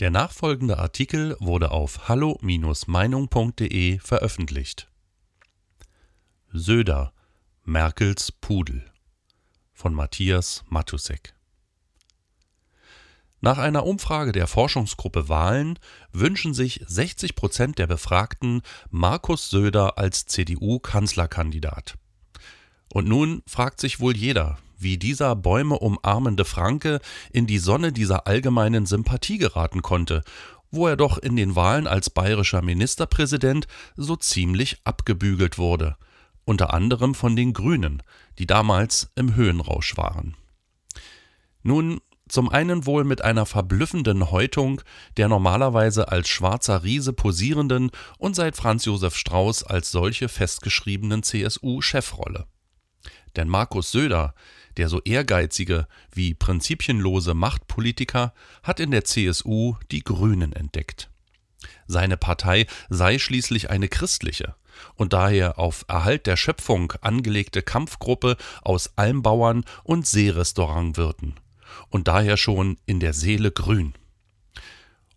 Der nachfolgende Artikel wurde auf hallo-meinung.de veröffentlicht. Söder, Merkels Pudel von Matthias Matusek. Nach einer Umfrage der Forschungsgruppe Wahlen wünschen sich 60 Prozent der Befragten Markus Söder als CDU-Kanzlerkandidat. Und nun fragt sich wohl jeder, wie dieser Bäume umarmende Franke in die Sonne dieser allgemeinen Sympathie geraten konnte, wo er doch in den Wahlen als bayerischer Ministerpräsident so ziemlich abgebügelt wurde, unter anderem von den Grünen, die damals im Höhenrausch waren. Nun, zum einen wohl mit einer verblüffenden Häutung der normalerweise als schwarzer Riese posierenden und seit Franz Josef Strauß als solche festgeschriebenen CSU-Chefrolle. Denn Markus Söder, der so ehrgeizige wie prinzipienlose Machtpolitiker, hat in der CSU die Grünen entdeckt. Seine Partei sei schließlich eine christliche und daher auf Erhalt der Schöpfung angelegte Kampfgruppe aus Almbauern und Seerestaurantwirten und daher schon in der Seele grün.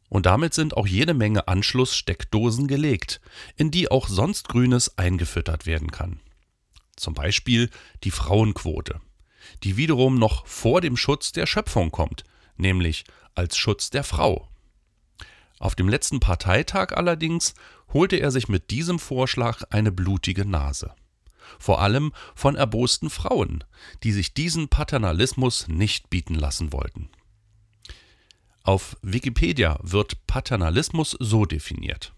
Und damit sind auch jede Menge Anschlusssteckdosen gelegt, in die auch sonst Grünes eingefüttert werden kann. Zum Beispiel die Frauenquote die wiederum noch vor dem Schutz der Schöpfung kommt, nämlich als Schutz der Frau. Auf dem letzten Parteitag allerdings holte er sich mit diesem Vorschlag eine blutige Nase. Vor allem von erbosten Frauen, die sich diesen Paternalismus nicht bieten lassen wollten. Auf Wikipedia wird Paternalismus so definiert.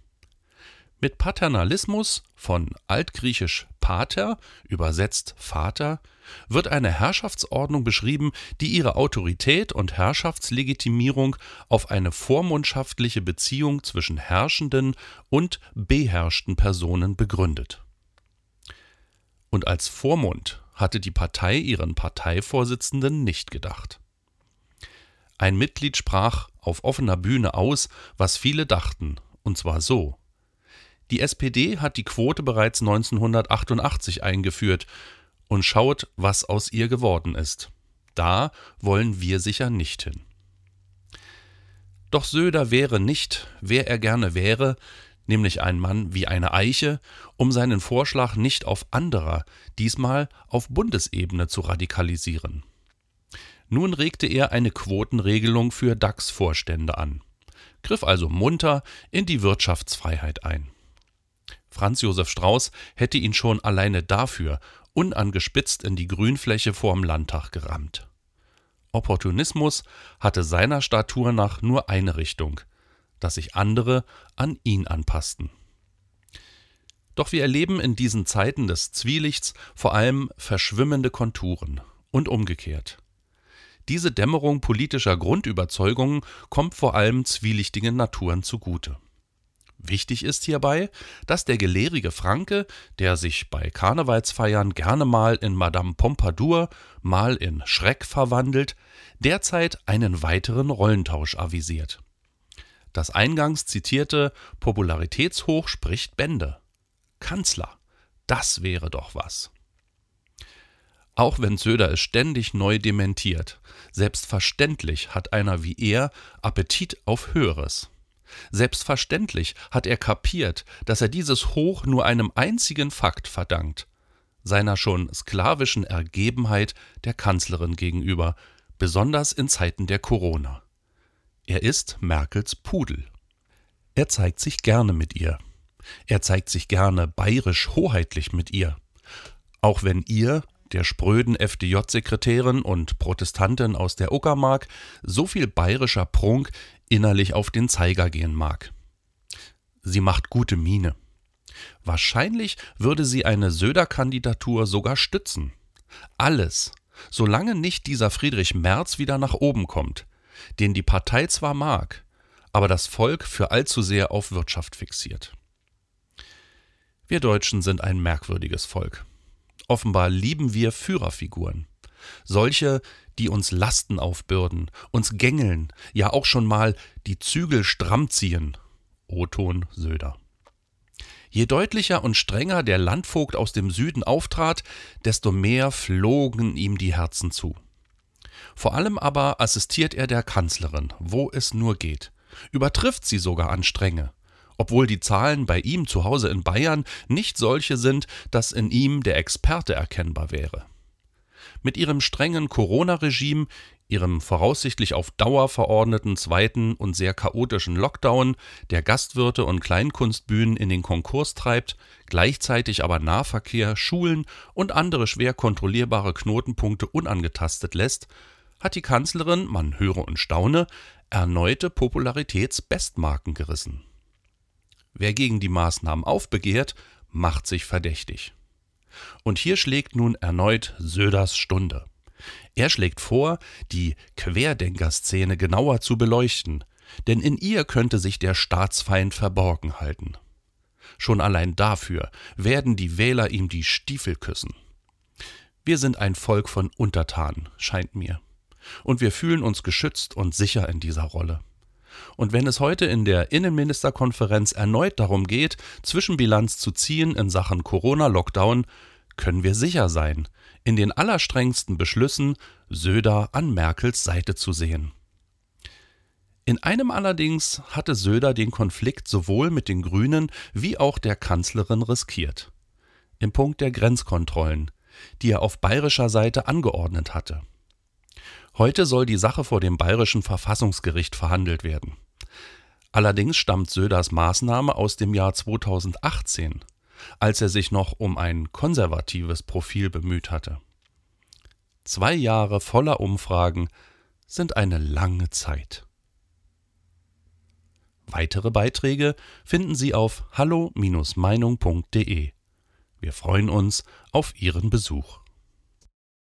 Mit Paternalismus von altgriechisch pater, übersetzt Vater, wird eine Herrschaftsordnung beschrieben, die ihre Autorität und Herrschaftslegitimierung auf eine vormundschaftliche Beziehung zwischen herrschenden und beherrschten Personen begründet. Und als Vormund hatte die Partei ihren Parteivorsitzenden nicht gedacht. Ein Mitglied sprach auf offener Bühne aus, was viele dachten, und zwar so die SPD hat die Quote bereits 1988 eingeführt und schaut, was aus ihr geworden ist. Da wollen wir sicher nicht hin. Doch Söder wäre nicht, wer er gerne wäre, nämlich ein Mann wie eine Eiche, um seinen Vorschlag nicht auf anderer, diesmal auf Bundesebene zu radikalisieren. Nun regte er eine Quotenregelung für DAX-Vorstände an, griff also munter in die Wirtschaftsfreiheit ein. Franz Josef Strauß hätte ihn schon alleine dafür unangespitzt in die Grünfläche vorm Landtag gerammt. Opportunismus hatte seiner Statur nach nur eine Richtung, dass sich andere an ihn anpassten. Doch wir erleben in diesen Zeiten des Zwielichts vor allem verschwimmende Konturen und umgekehrt. Diese Dämmerung politischer Grundüberzeugungen kommt vor allem zwielichtigen Naturen zugute. Wichtig ist hierbei, dass der gelehrige Franke, der sich bei Karnevalsfeiern gerne mal in Madame Pompadour, mal in Schreck verwandelt, derzeit einen weiteren Rollentausch avisiert. Das eingangs zitierte Popularitätshoch spricht Bände. Kanzler, das wäre doch was. Auch wenn Söder es ständig neu dementiert, selbstverständlich hat einer wie er Appetit auf Höheres. Selbstverständlich hat er kapiert, dass er dieses Hoch nur einem einzigen Fakt verdankt, seiner schon sklavischen Ergebenheit der Kanzlerin gegenüber, besonders in Zeiten der Corona. Er ist Merkels Pudel. Er zeigt sich gerne mit ihr. Er zeigt sich gerne bayerisch hoheitlich mit ihr. Auch wenn ihr, der spröden FDJ-Sekretärin und Protestantin aus der Uckermark, so viel bayerischer Prunk innerlich auf den Zeiger gehen mag. Sie macht gute Miene. Wahrscheinlich würde sie eine Söder-Kandidatur sogar stützen. Alles, solange nicht dieser Friedrich Merz wieder nach oben kommt, den die Partei zwar mag, aber das Volk für allzu sehr auf Wirtschaft fixiert. Wir Deutschen sind ein merkwürdiges Volk. Offenbar lieben wir Führerfiguren. Solche, die uns Lasten aufbürden, uns gängeln, ja auch schon mal die Zügel stramm ziehen. Oton Söder. Je deutlicher und strenger der Landvogt aus dem Süden auftrat, desto mehr flogen ihm die Herzen zu. Vor allem aber assistiert er der Kanzlerin, wo es nur geht, übertrifft sie sogar an Strenge, obwohl die Zahlen bei ihm zu Hause in Bayern nicht solche sind, dass in ihm der Experte erkennbar wäre. Mit ihrem strengen Corona-Regime, ihrem voraussichtlich auf Dauer verordneten zweiten und sehr chaotischen Lockdown, der Gastwirte und Kleinkunstbühnen in den Konkurs treibt, gleichzeitig aber Nahverkehr, Schulen und andere schwer kontrollierbare Knotenpunkte unangetastet lässt, hat die Kanzlerin, man höre und staune, erneute Popularitätsbestmarken gerissen. Wer gegen die Maßnahmen aufbegehrt, macht sich verdächtig. Und hier schlägt nun erneut Söders Stunde. Er schlägt vor, die Querdenkerszene genauer zu beleuchten, denn in ihr könnte sich der Staatsfeind verborgen halten. Schon allein dafür werden die Wähler ihm die Stiefel küssen. Wir sind ein Volk von Untertanen, scheint mir. Und wir fühlen uns geschützt und sicher in dieser Rolle. Und wenn es heute in der Innenministerkonferenz erneut darum geht, Zwischenbilanz zu ziehen in Sachen Corona-Lockdown, können wir sicher sein, in den allerstrengsten Beschlüssen Söder an Merkels Seite zu sehen. In einem allerdings hatte Söder den Konflikt sowohl mit den Grünen wie auch der Kanzlerin riskiert. Im Punkt der Grenzkontrollen, die er auf bayerischer Seite angeordnet hatte. Heute soll die Sache vor dem bayerischen Verfassungsgericht verhandelt werden. Allerdings stammt Söders Maßnahme aus dem Jahr 2018, als er sich noch um ein konservatives Profil bemüht hatte. Zwei Jahre voller Umfragen sind eine lange Zeit. Weitere Beiträge finden Sie auf hallo-meinung.de. Wir freuen uns auf Ihren Besuch.